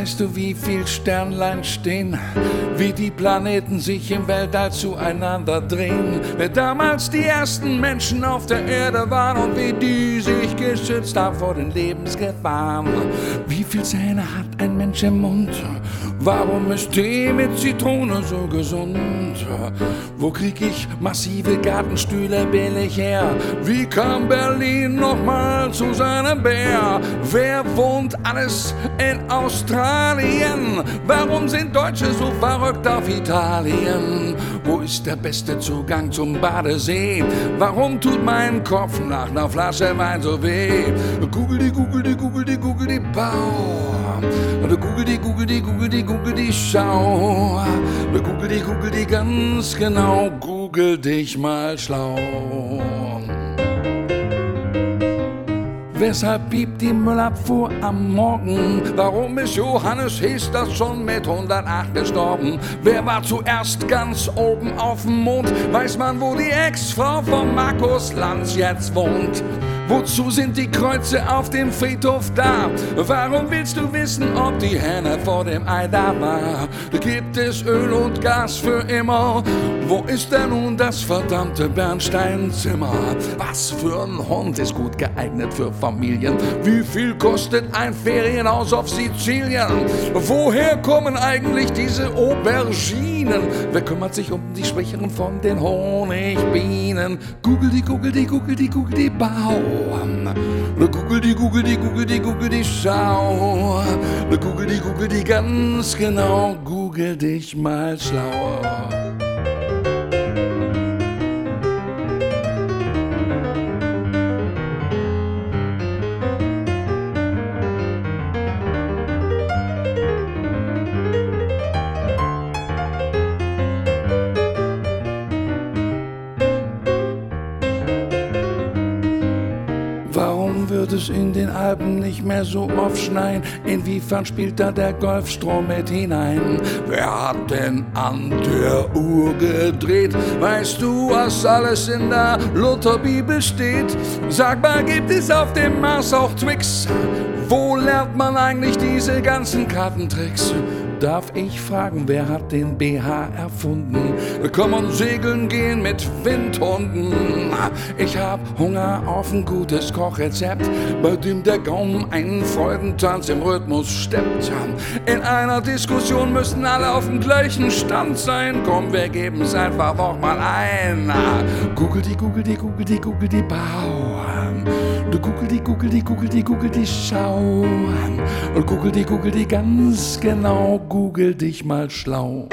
Weißt du, wie viel Sternlein stehen? Wie die Planeten sich im Weltall zueinander drehen? Wer damals die ersten Menschen auf der Erde waren und wie die sich geschützt haben vor den Lebensgefahren? Wie viel Zähne hat ein Mensch im Mund? Warum ist Tee mit Zitrone so gesund? Wo krieg ich massive Gartenstühle billig her? Wie kam Berlin nochmal zu seinem Bär? Wer wohnt alles in Australien? Warum sind Deutsche so verrückt auf Italien? Wo ist der beste Zugang zum Badesee? Warum tut mein Kopf nach einer Flasche Wein so weh? Google die, Google die, Google die, Google die Bau. Google die, Google die, Google die, Google die Schau. Google die, Google die ganz genau. Google dich mal schlau. Weshalb piept die Müllabfuhr am Morgen? Warum ist Johannes Hester schon mit 108 gestorben? Wer war zuerst ganz oben auf dem Mond? Weiß man, wo die Ex-Frau von Markus Lanz jetzt wohnt? Wozu sind die Kreuze auf dem Friedhof da? Warum willst du wissen, ob die Henne vor dem Ei da war? Gibt es Öl und Gas für immer? Wo ist denn nun das verdammte Bernsteinzimmer? Was für ein Hund ist gut geeignet für Familien? Wie viel kostet ein Ferienhaus auf Sizilien? Woher kommen eigentlich diese Auberginen? Wer kümmert sich um die Schwächeren von den Honigbienen? Google die, Google die, Google die, Google die Bau. Google die, Google die, Google die, Google die Schau. Google die, Google die ganz genau. Google dich mal schlauer. Wird es in den Alpen nicht mehr so oft schneien? Inwiefern spielt da der Golfstrom mit hinein? Wer hat denn an der Uhr gedreht? Weißt du, was alles in der Lutherbibel steht? Sag mal, gibt es auf dem Mars auch Twix? Wo lernt man eigentlich diese ganzen Kartentricks? Darf ich fragen, wer hat den BH erfunden? Kann man segeln gehen mit Windhunden? Ich hab Hunger auf ein gutes Kochrezept, bei dem der Gaumen einen Freudentanz im Rhythmus steppt. In einer Diskussion müssen alle auf dem gleichen Stand sein. Komm, wir geben's einfach noch mal ein. Google die, Google die, Google die, Google die Bau. Du Google die, Google die, Google die, Google die Schau. Und Google die, Google die ganz genau. Google dich mal schlau.